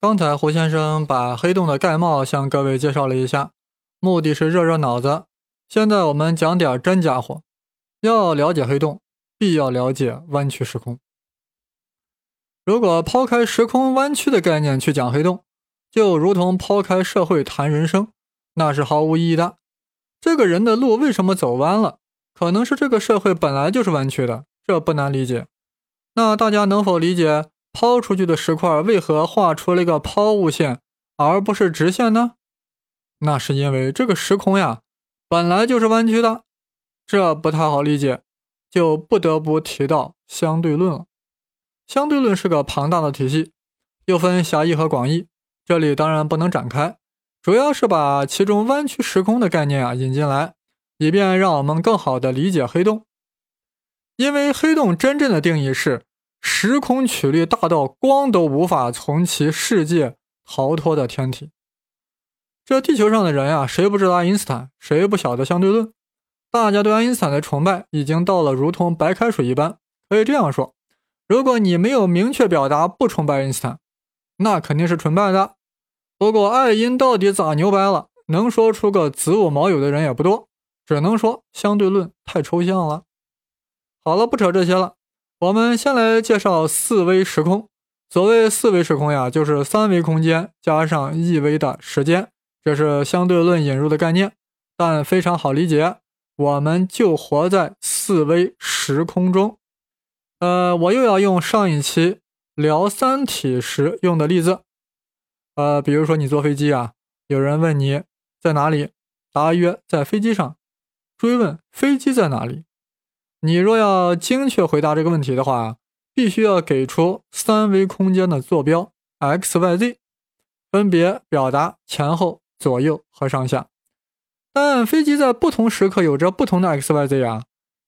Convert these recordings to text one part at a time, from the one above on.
刚才胡先生把黑洞的盖帽向各位介绍了一下，目的是热热脑子。现在我们讲点真家伙。要了解黑洞，必要了解弯曲时空。如果抛开时空弯曲的概念去讲黑洞，就如同抛开社会谈人生，那是毫无意义的。这个人的路为什么走弯了？可能是这个社会本来就是弯曲的，这不难理解。那大家能否理解？抛出去的石块为何画出了一个抛物线，而不是直线呢？那是因为这个时空呀，本来就是弯曲的。这不太好理解，就不得不提到相对论了。相对论是个庞大的体系，又分狭义和广义，这里当然不能展开，主要是把其中弯曲时空的概念啊引进来，以便让我们更好的理解黑洞。因为黑洞真正的定义是。时空曲率大到光都无法从其世界逃脱的天体。这地球上的人呀，谁不知道爱因斯坦？谁不晓得相对论？大家对爱因斯坦的崇拜已经到了如同白开水一般。可以这样说：如果你没有明确表达不崇拜爱因斯坦，那肯定是纯拜的。不过爱因到底咋牛掰了？能说出个子午卯酉的人也不多，只能说相对论太抽象了。好了，不扯这些了。我们先来介绍四维时空。所谓四维时空呀，就是三维空间加上一维的时间，这是相对论引入的概念，但非常好理解。我们就活在四维时空中。呃，我又要用上一期聊三体时用的例子。呃，比如说你坐飞机啊，有人问你在哪里，答曰在飞机上，追问飞机在哪里。你若要精确回答这个问题的话，必须要给出三维空间的坐标 x、y、z，分别表达前后、左右和上下。但飞机在不同时刻有着不同的 x、y、z 啊，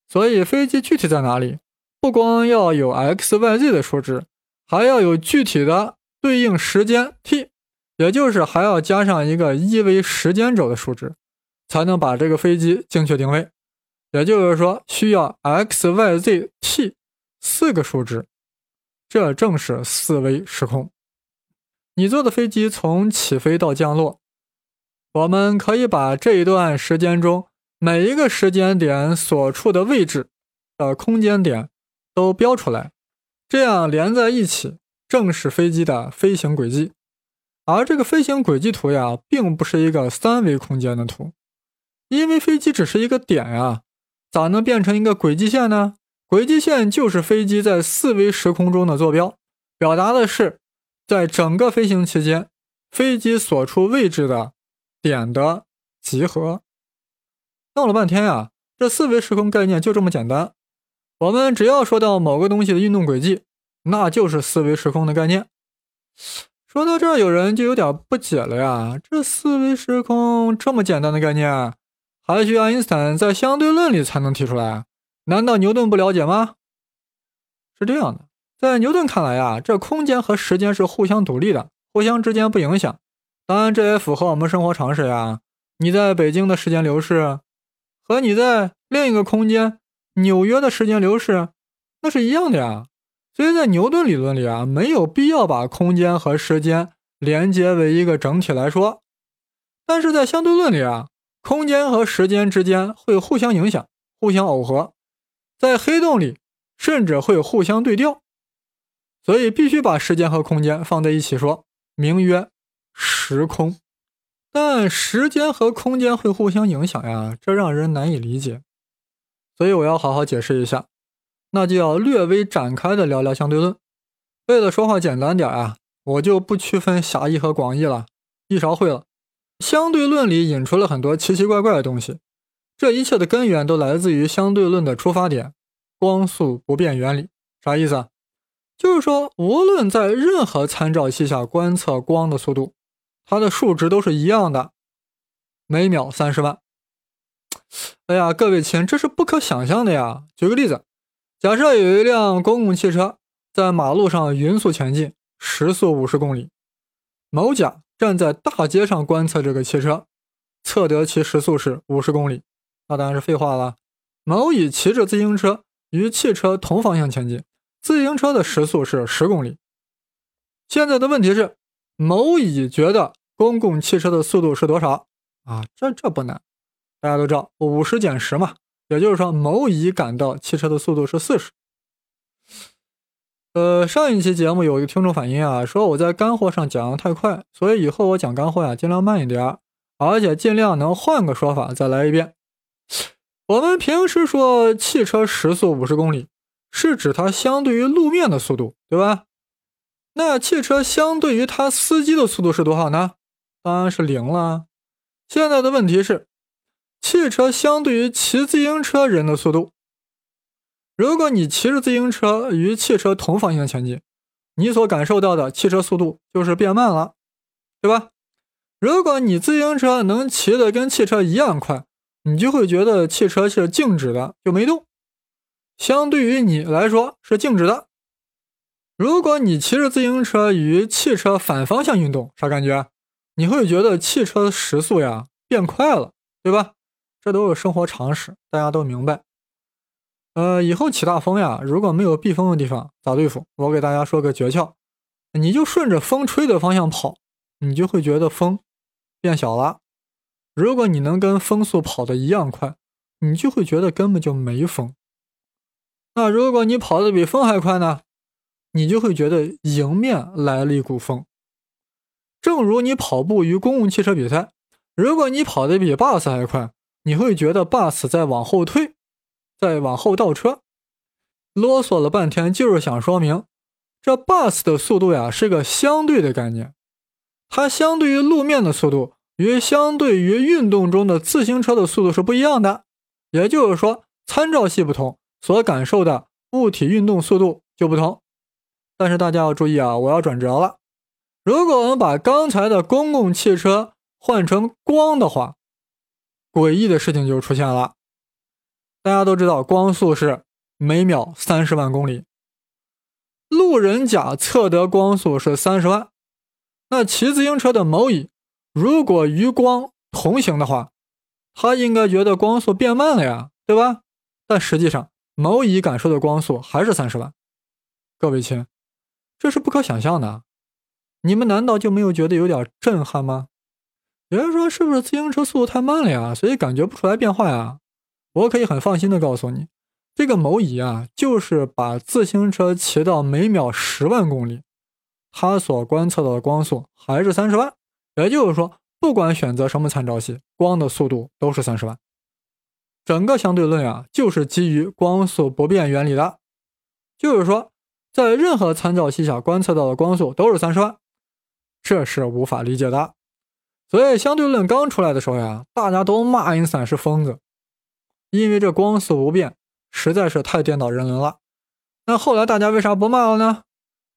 所以飞机具体在哪里，不光要有 x、y、z 的数值，还要有具体的对应时间 t，也就是还要加上一个一维时间轴的数值，才能把这个飞机精确定位。也就是说，需要 x、y、z、t 四个数值，这正是四维时空。你坐的飞机从起飞到降落，我们可以把这一段时间中每一个时间点所处的位置的空间点都标出来，这样连在一起，正是飞机的飞行轨迹。而这个飞行轨迹图呀，并不是一个三维空间的图，因为飞机只是一个点呀。咋能变成一个轨迹线呢？轨迹线就是飞机在四维时空中的坐标，表达的是在整个飞行期间飞机所处位置的点的集合。闹了半天呀，这四维时空概念就这么简单。我们只要说到某个东西的运动轨迹，那就是四维时空的概念。说到这儿，有人就有点不解了呀，这四维时空这么简单的概念？还需爱因斯坦在相对论里才能提出来？难道牛顿不了解吗？是这样的，在牛顿看来啊，这空间和时间是互相独立的，互相之间不影响。当然，这也符合我们生活常识呀。你在北京的时间流逝，和你在另一个空间纽约的时间流逝，那是一样的呀。所以在牛顿理论里啊，没有必要把空间和时间连接为一个整体来说。但是在相对论里啊。空间和时间之间会互相影响、互相耦合，在黑洞里甚至会互相对调，所以必须把时间和空间放在一起说，名曰时空。但时间和空间会互相影响呀，这让人难以理解，所以我要好好解释一下，那就要略微展开的聊聊相对论。为了说话简单点啊，我就不区分狭义和广义了，一勺会了。相对论里引出了很多奇奇怪怪的东西，这一切的根源都来自于相对论的出发点——光速不变原理。啥意思啊？就是说，无论在任何参照系下观测光的速度，它的数值都是一样的，每秒三十万。哎呀，各位亲，这是不可想象的呀！举个例子，假设有一辆公共汽车在马路上匀速前进，时速五十公里，某甲。站在大街上观测这个汽车，测得其时速是五十公里，那当然是废话了。某乙骑着自行车与汽车同方向前进，自行车的时速是十公里。现在的问题是，某乙觉得公共汽车的速度是多少啊？这这不难，大家都知道五十减十嘛，也就是说某乙感到汽车的速度是四十。呃，上一期节目有一个听众反映啊，说我在干货上讲的太快，所以以后我讲干货呀尽量慢一点，而且尽量能换个说法再来一遍。我们平时说汽车时速五十公里，是指它相对于路面的速度，对吧？那汽车相对于它司机的速度是多少呢？当然是零了。现在的问题是，汽车相对于骑自行车人的速度。如果你骑着自行车与汽车同方向前进，你所感受到的汽车速度就是变慢了，对吧？如果你自行车能骑得跟汽车一样快，你就会觉得汽车是静止的，就没动，相对于你来说是静止的。如果你骑着自行车与汽车反方向运动，啥感觉？你会觉得汽车时速呀变快了，对吧？这都是生活常识，大家都明白。呃，以后起大风呀，如果没有避风的地方，咋对付？我给大家说个诀窍，你就顺着风吹的方向跑，你就会觉得风变小了。如果你能跟风速跑的一样快，你就会觉得根本就没风。那如果你跑的比风还快呢，你就会觉得迎面来了一股风。正如你跑步与公共汽车比赛，如果你跑的比 bus 还快，你会觉得 bus 在往后退。再往后倒车，啰嗦了半天，就是想说明，这 bus 的速度呀是个相对的概念，它相对于路面的速度与相对于运动中的自行车的速度是不一样的。也就是说，参照系不同，所感受的物体运动速度就不同。但是大家要注意啊，我要转折了。如果我们把刚才的公共汽车换成光的话，诡异的事情就出现了。大家都知道，光速是每秒三十万公里。路人甲测得光速是三十万，那骑自行车的某乙如果与光同行的话，他应该觉得光速变慢了呀，对吧？但实际上，某乙感受的光速还是三十万。各位亲，这是不可想象的。你们难道就没有觉得有点震撼吗？有人说，是不是自行车速度太慢了呀，所以感觉不出来变化呀？我可以很放心的告诉你，这个某乙啊，就是把自行车骑到每秒十万公里，他所观测到的光速还是三十万。也就是说，不管选择什么参照系，光的速度都是三十万。整个相对论啊，就是基于光速不变原理的，就是说，在任何参照系下观测到的光速都是三十万，这是无法理解的。所以相对论刚出来的时候呀，大家都骂爱因斯坦是疯子。因为这光速不变实在是太颠倒人伦了。那后来大家为啥不骂了呢？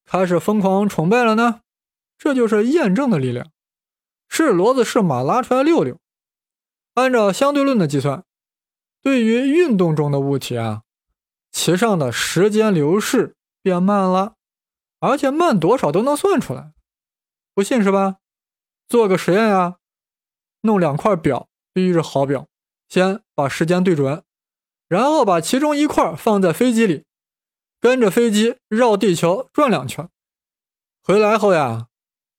开始疯狂崇拜了呢？这就是验证的力量，是骡子是马拉出来溜溜。按照相对论的计算，对于运动中的物体啊，其上的时间流逝变慢了，而且慢多少都能算出来。不信是吧？做个实验呀，弄两块表，必须是好表。先把时间对准，然后把其中一块放在飞机里，跟着飞机绕地球转两圈。回来后呀，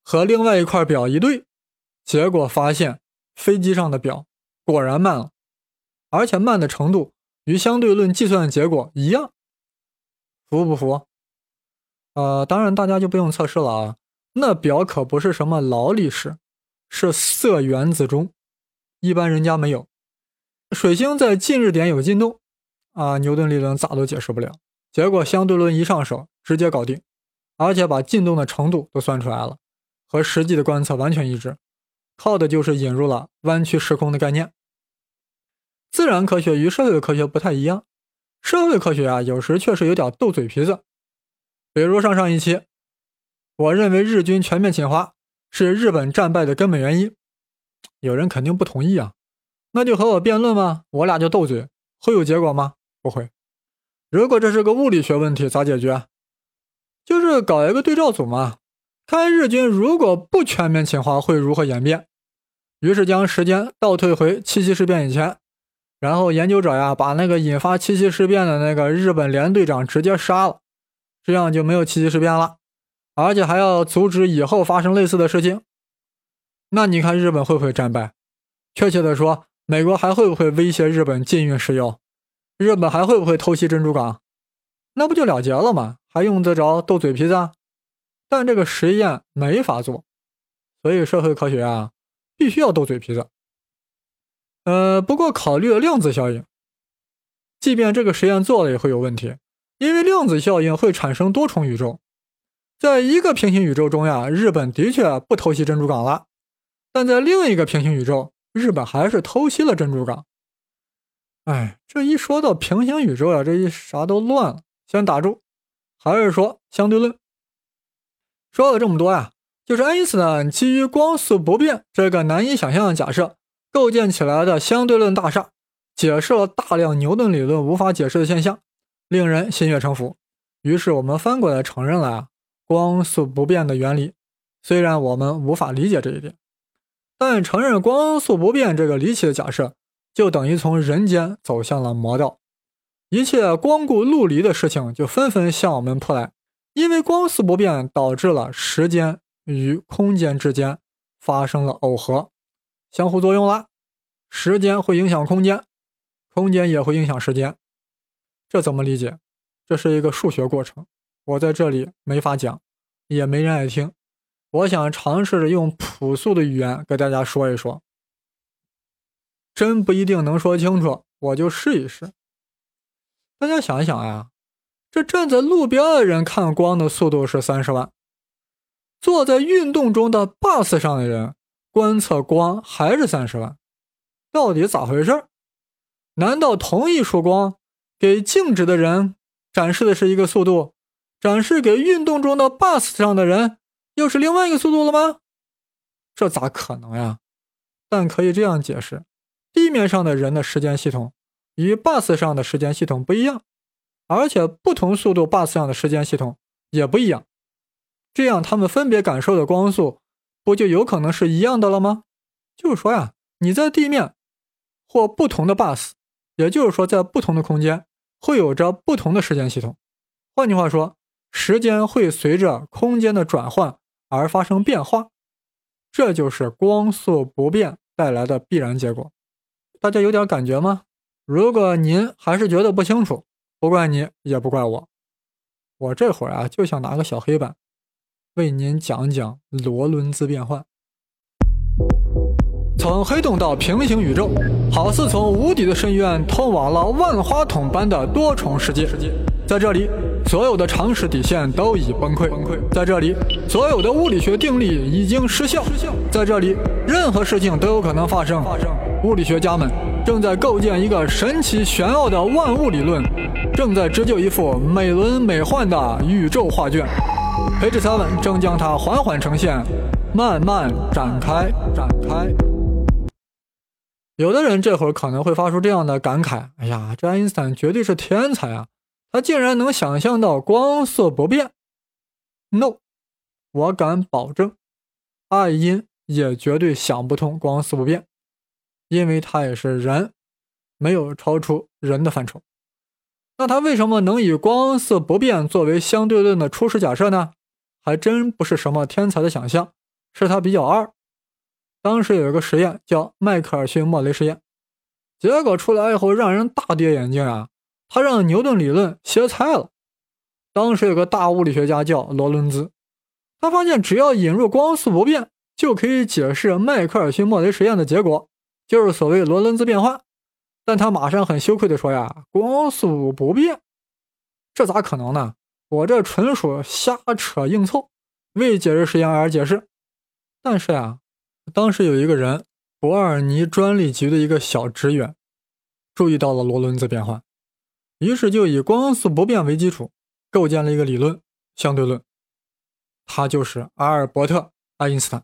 和另外一块表一对，结果发现飞机上的表果然慢了，而且慢的程度与相对论计算的结果一样。服不服？呃，当然大家就不用测试了啊，那表可不是什么劳力士，是铯原子钟，一般人家没有。水星在近日点有进动，啊，牛顿理论咋都解释不了。结果相对论一上手，直接搞定，而且把进动的程度都算出来了，和实际的观测完全一致。靠的就是引入了弯曲时空的概念。自然科学与社会科学不太一样，社会科学啊，有时确实有点斗嘴皮子。比如上上一期，我认为日军全面侵华是日本战败的根本原因，有人肯定不同意啊。那就和我辩论吗？我俩就斗嘴，会有结果吗？不会。如果这是个物理学问题，咋解决？就是搞一个对照组嘛，看日军如果不全面侵华会如何演变。于是将时间倒退回七七事变以前，然后研究者呀把那个引发七七事变的那个日本联队长直接杀了，这样就没有七七事变了。而且还要阻止以后发生类似的事情。那你看日本会不会战败？确切的说，美国还会不会威胁日本禁运石油？日本还会不会偷袭珍珠港？那不就了结了吗？还用得着斗嘴皮子？但这个实验没法做，所以社会科学啊，必须要斗嘴皮子。呃，不过考虑了量子效应，即便这个实验做了也会有问题，因为量子效应会产生多重宇宙。在一个平行宇宙中呀，日本的确不偷袭珍珠港了，但在另一个平行宇宙，日本还是偷袭了珍珠港。哎，这一说到平行宇宙啊，这一啥都乱了。先打住，还是说相对论？说了这么多呀，就是爱因斯坦基于光速不变这个难以想象的假设。构建起来的相对论大厦，解释了大量牛顿理论无法解释的现象，令人心悦诚服。于是我们翻过来承认了啊光速不变的原理。虽然我们无法理解这一点，但承认光速不变这个离奇的假设，就等于从人间走向了魔道。一切光顾陆离的事情就纷纷向我们扑来，因为光速不变导致了时间与空间之间发生了耦合。相互作用了，时间会影响空间，空间也会影响时间，这怎么理解？这是一个数学过程，我在这里没法讲，也没人爱听。我想尝试着用朴素的语言给大家说一说，真不一定能说清楚，我就试一试。大家想一想呀，这站在路边的人看光的速度是三十万，坐在运动中的 bus 上的人。观测光还是三十万，到底咋回事？难道同一束光给静止的人展示的是一个速度，展示给运动中的 bus 上的人又是另外一个速度了吗？这咋可能呀？但可以这样解释：地面上的人的时间系统与 bus 上的时间系统不一样，而且不同速度 bus 上的时间系统也不一样，这样他们分别感受的光速。不就有可能是一样的了吗？就是说呀，你在地面或不同的 bus，也就是说在不同的空间会有着不同的时间系统。换句话说，时间会随着空间的转换而发生变化，这就是光速不变带来的必然结果。大家有点感觉吗？如果您还是觉得不清楚，不怪你，也不怪我，我这会儿啊就想拿个小黑板。为您讲讲罗伦兹变换。从黑洞到平行宇宙，好似从无底的深渊通往了万花筒般的多重世界。在这里，所有的常识底线都已崩溃。在这里，所有的物理学定律已经失效。在这里，任何事情都有可能发生。物理学家们正在构建一个神奇玄奥的万物理论，正在织就一幅美轮美奂的宇宙画卷。培智三文正将它缓缓呈现，慢慢展开，展开。有的人这会儿可能会发出这样的感慨：“哎呀，这爱因斯坦绝对是天才啊！他竟然能想象到光速不变。”No，我敢保证，爱因也绝对想不通光速不变，因为他也是人，没有超出人的范畴。那他为什么能以光速不变作为相对论的初始假设呢？还真不是什么天才的想象，是他比较二。当时有一个实验叫迈克尔逊莫雷实验，结果出来以后让人大跌眼镜啊！他让牛顿理论歇菜了。当时有个大物理学家叫罗伦兹，他发现只要引入光速不变，就可以解释迈克尔逊莫雷实验的结果，就是所谓罗伦兹变换。但他马上很羞愧地说呀：“光速不变，这咋可能呢？”我这纯属瞎扯硬凑，为解释实验而解释。但是呀，当时有一个人，伯尔尼专利局的一个小职员，注意到了罗伦兹变换，于是就以光速不变为基础，构建了一个理论——相对论。他就是阿尔伯特·爱因斯坦。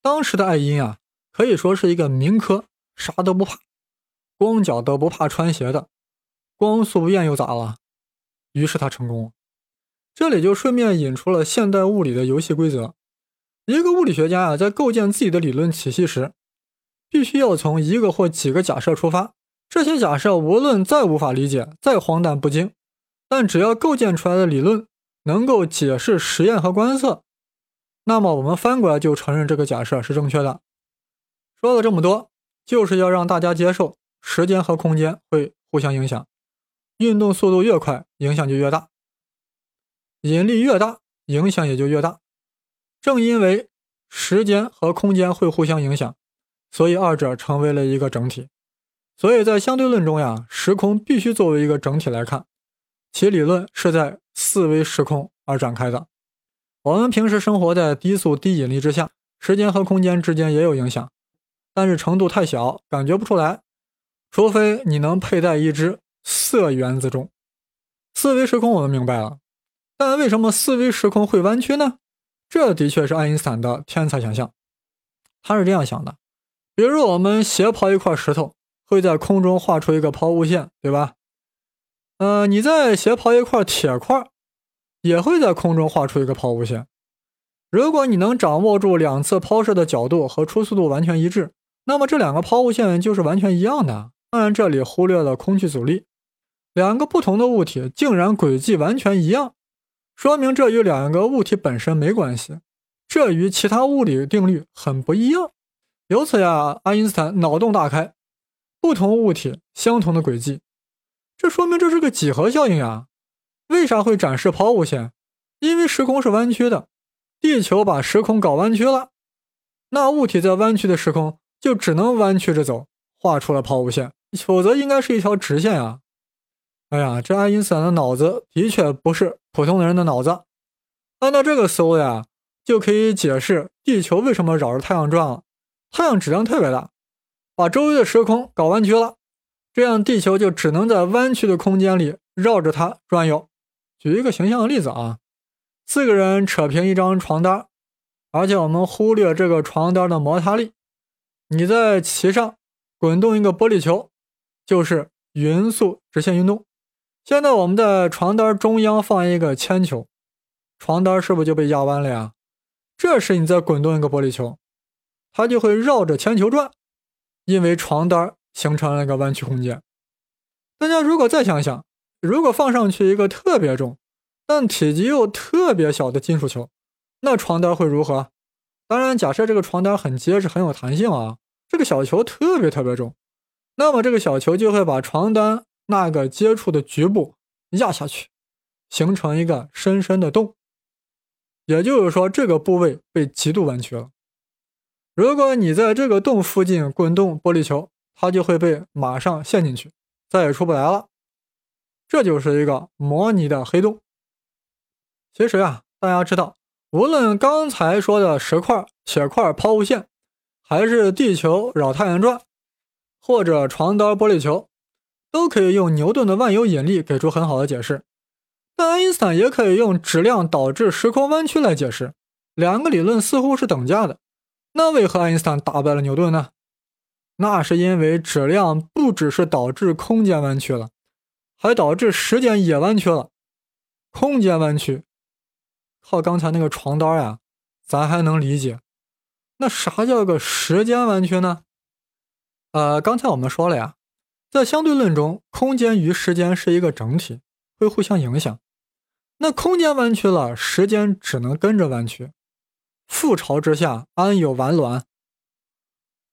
当时的爱因啊，可以说是一个民科，啥都不怕，光脚都不怕穿鞋的。光速不变又咋了？于是他成功了。这里就顺便引出了现代物理的游戏规则：一个物理学家啊，在构建自己的理论体系时，必须要从一个或几个假设出发。这些假设无论再无法理解、再荒诞不经，但只要构建出来的理论能够解释实验和观测，那么我们翻过来就承认这个假设是正确的。说了这么多，就是要让大家接受时间和空间会互相影响，运动速度越快，影响就越大，引力越大，影响也就越大。正因为时间和空间会互相影响，所以二者成为了一个整体。所以在相对论中呀，时空必须作为一个整体来看，其理论是在四维时空而展开的。我们平时生活在低速低引力之下，时间和空间之间也有影响，但是程度太小，感觉不出来。除非你能佩戴一只色原子钟。四维时空我们明白了，但为什么四维时空会弯曲呢？这的确是爱因斯坦的天才想象。他是这样想的：比如我们斜抛一块石头。会在空中画出一个抛物线，对吧？呃，你再斜抛一块铁块，也会在空中画出一个抛物线。如果你能掌握住两次抛射的角度和初速度完全一致，那么这两个抛物线就是完全一样的。当然，这里忽略了空气阻力。两个不同的物体竟然轨迹完全一样，说明这与两个物体本身没关系，这与其他物理定律很不一样。由此呀，爱因斯坦脑洞大开。不同物体相同的轨迹，这说明这是个几何效应呀？为啥会展示抛物线？因为时空是弯曲的，地球把时空搞弯曲了，那物体在弯曲的时空就只能弯曲着走，画出了抛物线，否则应该是一条直线呀。哎呀，这爱因斯坦的脑子的确不是普通人的脑子。按照这个思路呀，就可以解释地球为什么绕着太阳转了，太阳质量特别大。把周围的时空搞弯曲了，这样地球就只能在弯曲的空间里绕着它转悠。举一个形象的例子啊，四个人扯平一张床单，而且我们忽略这个床单的摩擦力，你在其上滚动一个玻璃球，就是匀速直线运动。现在我们在床单中央放一个铅球，床单是不是就被压弯了呀？这时你再滚动一个玻璃球，它就会绕着铅球转。因为床单形成了一个弯曲空间。大家如果再想想，如果放上去一个特别重，但体积又特别小的金属球，那床单会如何？当然，假设这个床单很结实、很有弹性啊，这个小球特别特别重，那么这个小球就会把床单那个接触的局部压下去，形成一个深深的洞。也就是说，这个部位被极度弯曲了。如果你在这个洞附近滚动玻璃球，它就会被马上陷进去，再也出不来了。这就是一个模拟的黑洞。其实啊，大家知道，无论刚才说的石块、铁块抛物线，还是地球绕太阳转，或者床单玻璃球，都可以用牛顿的万有引力给出很好的解释。但爱因斯坦也可以用质量导致时空弯曲来解释，两个理论似乎是等价的。那为何爱因斯坦打败了牛顿呢？那是因为质量不只是导致空间弯曲了，还导致时间也弯曲了。空间弯曲，靠刚才那个床单呀，咱还能理解。那啥叫个时间弯曲呢？呃，刚才我们说了呀，在相对论中，空间与时间是一个整体，会互相影响。那空间弯曲了，时间只能跟着弯曲。覆巢之下，安有完卵？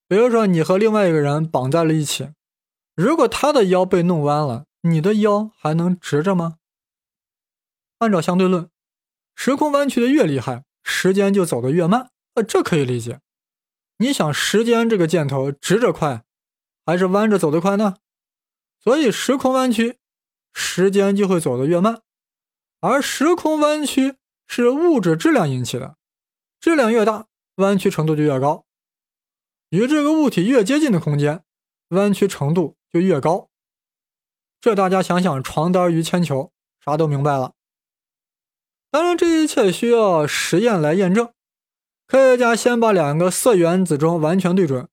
比如说，你和另外一个人绑在了一起，如果他的腰被弄弯了，你的腰还能直着吗？按照相对论，时空弯曲的越厉害，时间就走得越慢。呃，这可以理解。你想，时间这个箭头直着快，还是弯着走得快呢？所以，时空弯曲，时间就会走得越慢。而时空弯曲是物质质量引起的。质量越大，弯曲程度就越高。与这个物体越接近的空间，弯曲程度就越高。这大家想想，床单与铅球，啥都明白了。当然，这一切需要实验来验证。科学家先把两个色原子钟完全对准，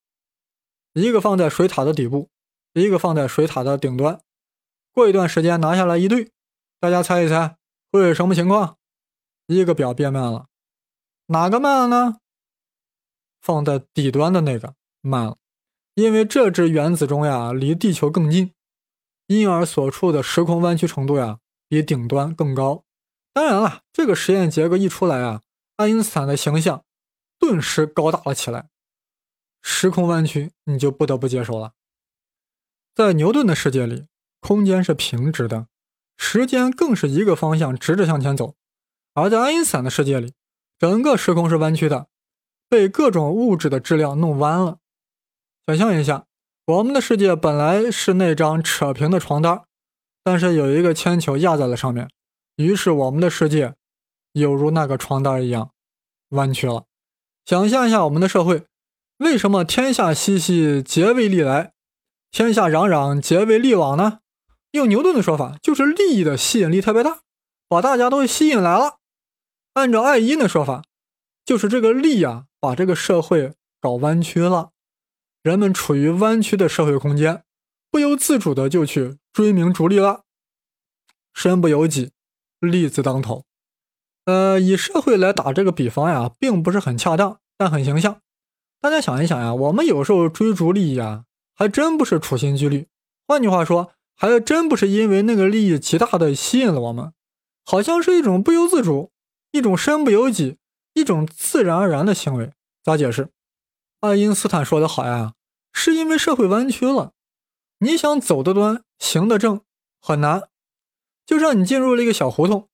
一个放在水塔的底部，一个放在水塔的顶端。过一段时间拿下来一对，大家猜一猜会是什么情况？一个表变慢了。哪个慢了呢？放在底端的那个慢了，因为这只原子钟呀离地球更近，因而所处的时空弯曲程度呀比顶端更高。当然了，这个实验结果一出来啊，爱因斯坦的形象顿时高大了起来。时空弯曲，你就不得不接受了。在牛顿的世界里，空间是平直的，时间更是一个方向直着向前走；而在爱因斯坦的世界里，整个时空是弯曲的，被各种物质的质量弄弯了。想象一下，我们的世界本来是那张扯平的床单，但是有一个铅球压在了上面，于是我们的世界犹如那个床单一样弯曲了。想象一下我们的社会。为什么天下熙熙，皆为利来；天下攘攘，皆为利往呢？用牛顿的说法，就是利益的吸引力特别大，把大家都吸引来了。按照爱因的说法，就是这个利呀，把这个社会搞弯曲了。人们处于弯曲的社会空间，不由自主的就去追名逐利了。身不由己，利字当头。呃，以社会来打这个比方呀，并不是很恰当，但很形象。大家想一想呀，我们有时候追逐利益啊，还真不是处心积虑。换句话说，还真不是因为那个利益极大的吸引了我们，好像是一种不由自主、一种身不由己、一种自然而然的行为。咋解释？爱因斯坦说的好呀，是因为社会弯曲了，你想走得端、行得正很难。就像你进入了一个小胡同，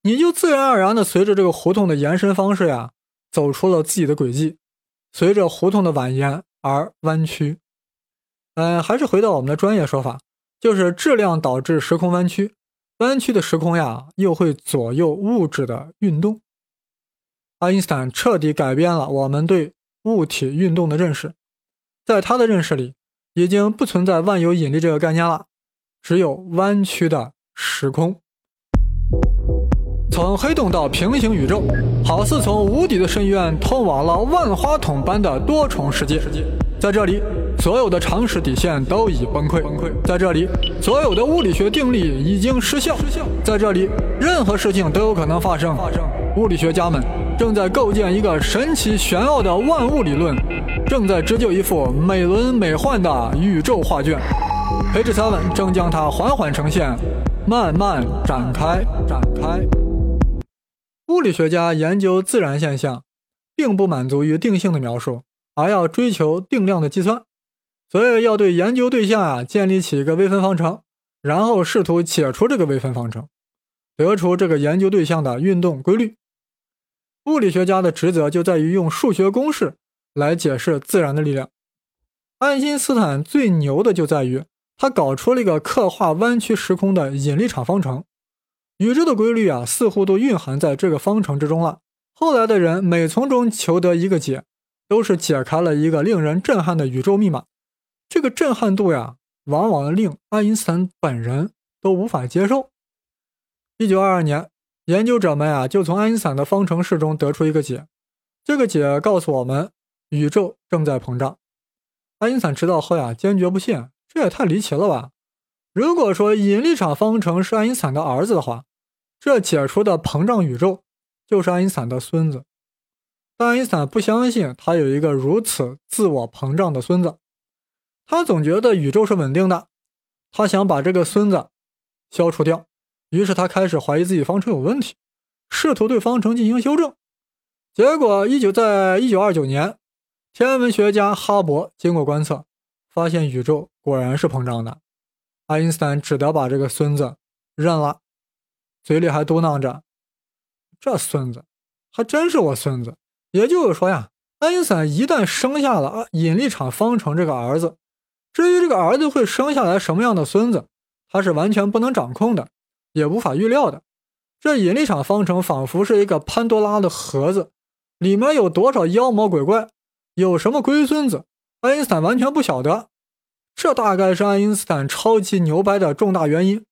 你就自然而然的随着这个胡同的延伸方式呀，走出了自己的轨迹。随着胡同的蜿蜒而弯曲，嗯，还是回到我们的专业说法，就是质量导致时空弯曲，弯曲的时空呀，又会左右物质的运动。爱因斯坦彻底改变了我们对物体运动的认识，在他的认识里，已经不存在万有引力这个概念了，只有弯曲的时空。从黑洞到平行宇宙，好似从无底的深渊通往了万花筒般的多重世界。在这里，所有的常识底线都已崩溃。在这里，所有的物理学定律已经失效。在这里，任何事情都有可能发生。物理学家们正在构建一个神奇玄奥的万物理论，正在织就一幅美轮美奂的宇宙画卷。培智三文正将它缓缓呈现，慢慢展开，展开。物理学家研究自然现象，并不满足于定性的描述，而要追求定量的计算。所以要对研究对象啊建立起一个微分方程，然后试图解出这个微分方程，得出这个研究对象的运动规律。物理学家的职责就在于用数学公式来解释自然的力量。爱因斯坦最牛的就在于他搞出了一个刻画弯曲时空的引力场方程。宇宙的规律啊，似乎都蕴含在这个方程之中了。后来的人每从中求得一个解，都是解开了一个令人震撼的宇宙密码。这个震撼度呀，往往令爱因斯坦本人都无法接受。一九二二年，研究者们啊，就从爱因斯坦的方程式中得出一个解。这个解告诉我们，宇宙正在膨胀。爱因斯坦知道后呀，坚决不信，这也太离奇了吧！如果说引力场方程是爱因斯坦的儿子的话，这解出的膨胀宇宙就是爱因斯坦的孙子，但爱因斯坦不相信他有一个如此自我膨胀的孙子，他总觉得宇宙是稳定的，他想把这个孙子消除掉，于是他开始怀疑自己方程有问题，试图对方程进行修正。结果，一九在一九二九年，天文学家哈勃经过观测，发现宇宙果然是膨胀的，爱因斯坦只得把这个孙子认了。嘴里还嘟囔着：“这孙子还真是我孙子。”也就是说呀，爱因斯坦一旦生下了引力场方程这个儿子，至于这个儿子会生下来什么样的孙子，他是完全不能掌控的，也无法预料的。这引力场方程仿佛是一个潘多拉的盒子，里面有多少妖魔鬼怪，有什么龟孙子，爱因斯坦完全不晓得。这大概是爱因斯坦超级牛掰的重大原因。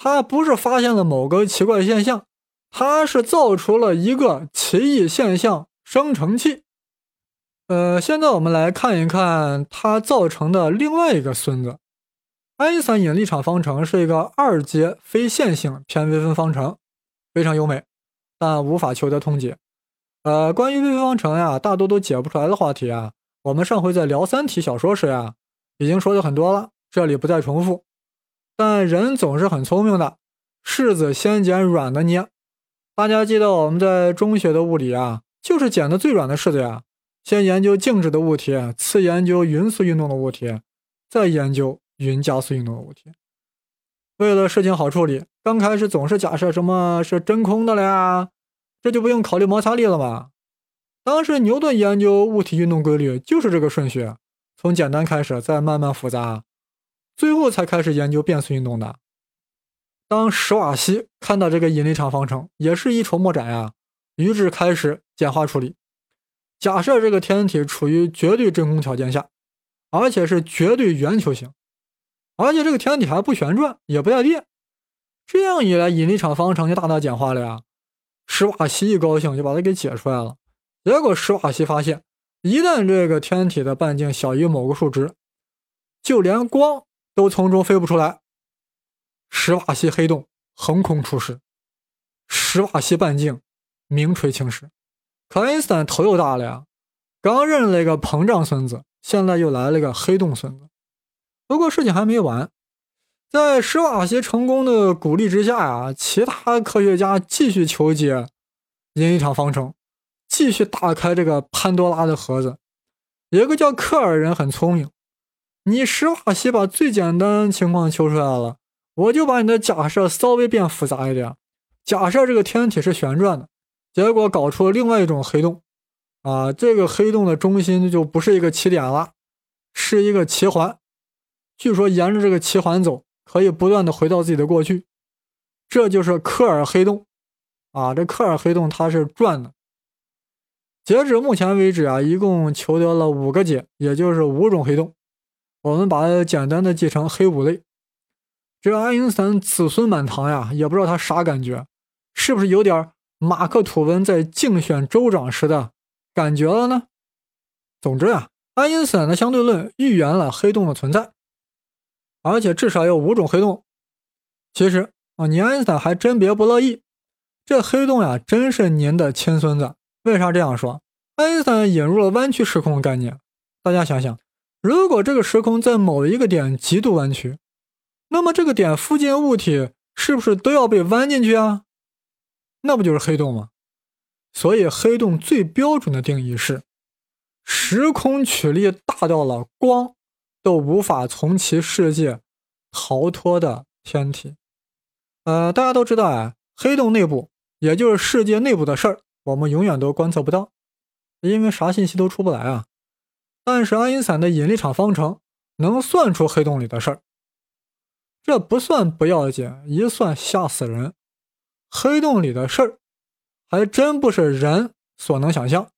他不是发现了某个奇怪现象，他是造出了一个奇异现象生成器。呃，现在我们来看一看他造成的另外一个孙子——爱因斯坦引力场方程是一个二阶非线性偏微分方程，非常优美，但无法求得通解。呃，关于微分方程呀，大多都解不出来的话题啊，我们上回在聊三体小说时呀，已经说的很多了，这里不再重复。但人总是很聪明的，柿子先捡软的捏。大家记得我们在中学的物理啊，就是捡的最软的柿子呀。先研究静止的物体，次研究匀速运动的物体，再研究匀加速运动的物体。为了事情好处理，刚开始总是假设什么是真空的了呀，这就不用考虑摩擦力了嘛。当时牛顿研究物体运动规律就是这个顺序，从简单开始，再慢慢复杂，最后才开始研究变速运动的。当史瓦西看到这个引力场方程，也是一筹莫展呀。于是开始简化处理。假设这个天体处于绝对真空条件下，而且是绝对圆球形，而且这个天体还不旋转，也不带电。这样一来，引力场方程就大大简化了呀。史瓦西一高兴，就把它给解出来了。结果史瓦西发现，一旦这个天体的半径小于某个数值，就连光都从中飞不出来。史瓦西黑洞横空出世，史瓦西半径名垂青史。可爱因斯坦头又大了呀，刚认了一个膨胀孙子，现在又来了个黑洞孙子。不过事情还没完，在史瓦西成功的鼓励之下呀，其他科学家继续求解引力场方程，继续打开这个潘多拉的盒子。有一个叫克尔人很聪明，你史瓦西把最简单情况求出来了。我就把你的假设稍微变复杂一点，假设这个天体是旋转的，结果搞出了另外一种黑洞，啊，这个黑洞的中心就不是一个起点了，是一个奇环。据说沿着这个奇环走，可以不断的回到自己的过去，这就是科尔黑洞，啊，这科尔黑洞它是转的。截止目前为止啊，一共求得了五个解，也就是五种黑洞，我们把它简单的记成黑五类。这爱因斯坦子孙满堂呀，也不知道他啥感觉，是不是有点马克吐温在竞选州长时的感觉了呢？总之呀，爱因斯坦的相对论预言了黑洞的存在，而且至少有五种黑洞。其实啊，你爱因斯坦还真别不乐意，这黑洞呀，真是您的亲孙子。为啥这样说？爱因斯坦引入了弯曲时空的概念。大家想想，如果这个时空在某一个点极度弯曲，那么这个点附近物体是不是都要被弯进去啊？那不就是黑洞吗？所以黑洞最标准的定义是：时空曲率大到了光都无法从其世界逃脱的天体。呃，大家都知道啊，黑洞内部也就是世界内部的事儿，我们永远都观测不到，因为啥信息都出不来啊。但是爱因斯坦的引力场方程能算出黑洞里的事儿。这不算不要紧，一算吓死人。黑洞里的事儿，还真不是人所能想象，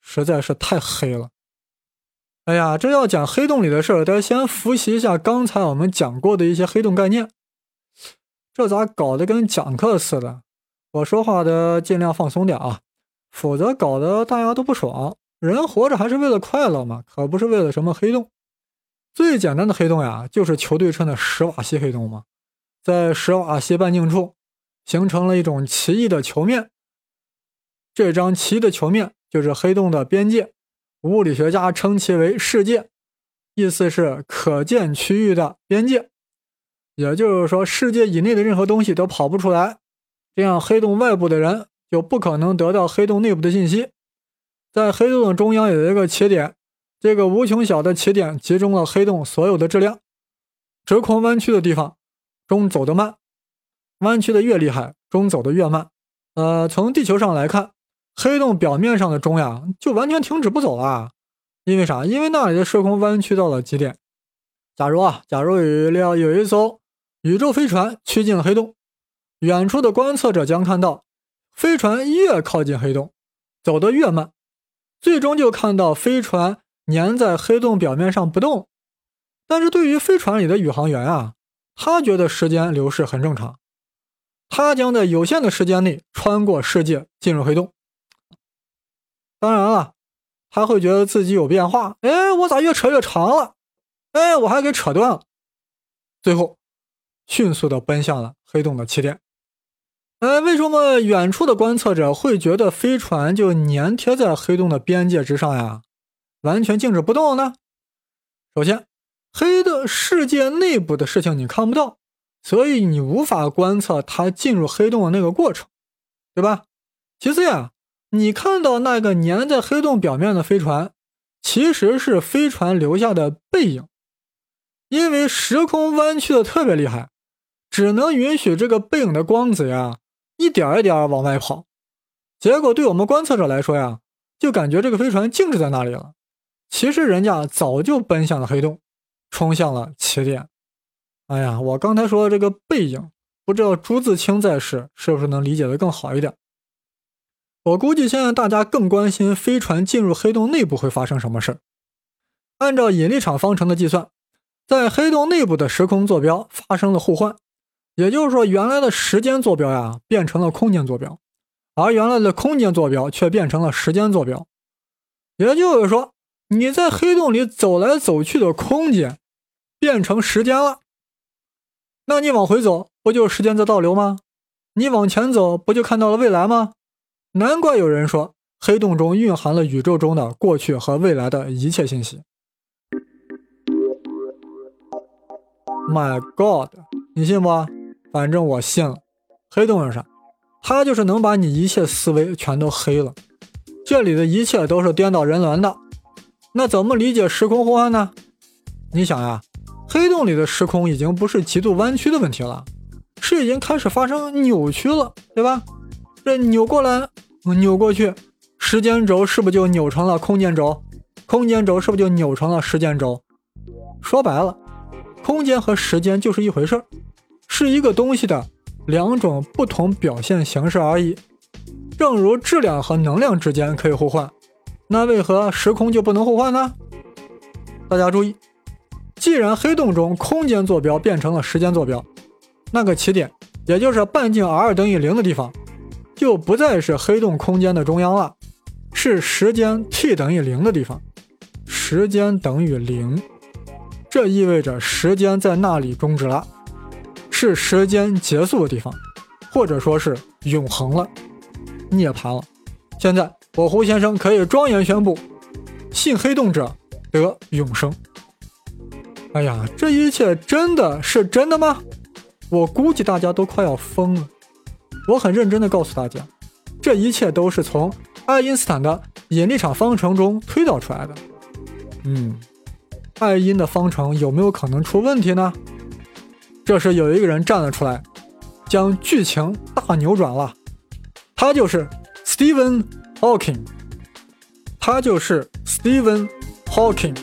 实在是太黑了。哎呀，这要讲黑洞里的事儿，得先复习一下刚才我们讲过的一些黑洞概念。这咋搞得跟讲课似的？我说话得尽量放松点啊，否则搞得大家都不爽。人活着还是为了快乐嘛，可不是为了什么黑洞。最简单的黑洞呀，就是球对称的史瓦西黑洞嘛，在史瓦西半径处形成了一种奇异的球面。这张奇异的球面就是黑洞的边界，物理学家称其为世界，意思是可见区域的边界。也就是说，世界以内的任何东西都跑不出来，这样黑洞外部的人就不可能得到黑洞内部的信息。在黑洞的中央有一个起点。这个无穷小的起点集中了黑洞所有的质量，直空弯曲的地方，钟走得慢；弯曲的越厉害，钟走得越慢。呃，从地球上来看，黑洞表面上的钟呀，就完全停止不走了。因为啥？因为那里的时空弯曲到了极点。假如啊，假如有一辆有一艘宇宙飞船趋近了黑洞，远处的观测者将看到，飞船越靠近黑洞，走得越慢，最终就看到飞船。粘在黑洞表面上不动，但是对于飞船里的宇航员啊，他觉得时间流逝很正常，他将在有限的时间内穿过世界进入黑洞。当然了，他会觉得自己有变化，哎，我咋越扯越长了？哎，我还给扯断了，最后迅速的奔向了黑洞的起点。哎，为什么远处的观测者会觉得飞船就粘贴在黑洞的边界之上呀？完全静止不动呢？首先，黑的世界内部的事情你看不到，所以你无法观测它进入黑洞的那个过程，对吧？其次呀，你看到那个粘在黑洞表面的飞船，其实是飞船留下的背影，因为时空弯曲的特别厉害，只能允许这个背影的光子呀一点一点往外跑。结果对我们观测者来说呀，就感觉这个飞船静止在那里了。其实人家早就奔向了黑洞，冲向了起点。哎呀，我刚才说的这个背影，不知道朱自清在世是不是能理解的更好一点？我估计现在大家更关心飞船进入黑洞内部会发生什么事。按照引力场方程的计算，在黑洞内部的时空坐标发生了互换，也就是说，原来的时间坐标呀变成了空间坐标，而原来的空间坐标却变成了时间坐标。也就是说，你在黑洞里走来走去的空间变成时间了。那你往回走，不就时间在倒流吗？你往前走，不就看到了未来吗？难怪有人说，黑洞中蕴含了宇宙中的过去和未来的一切信息。My God，你信不？反正我信了。黑洞是啥？它就是能把你一切思维全都黑了。这里的一切都是颠倒人伦的。那怎么理解时空互换呢？你想呀，黑洞里的时空已经不是极度弯曲的问题了，是已经开始发生扭曲了，对吧？这扭过来，扭过去，时间轴是不是就扭成了空间轴？空间轴是不是就扭成了时间轴？说白了，空间和时间就是一回事儿，是一个东西的两种不同表现形式而已。正如质量和能量之间可以互换。那为何时空就不能互换呢？大家注意，既然黑洞中空间坐标变成了时间坐标，那个起点，也就是半径 r 等于零的地方，就不再是黑洞空间的中央了，是时间 t 等于零的地方。时间等于零，这意味着时间在那里终止了，是时间结束的地方，或者说是永恒了，涅槃了。现在。我胡先生可以庄严宣布：信黑洞者得永生。哎呀，这一切真的是真的吗？我估计大家都快要疯了。我很认真的告诉大家，这一切都是从爱因斯坦的引力场方程中推导出来的。嗯，爱因的方程有没有可能出问题呢？这时有一个人站了出来，将剧情大扭转了。他就是 Stephen。Hawking，他就是 Stephen Hawking。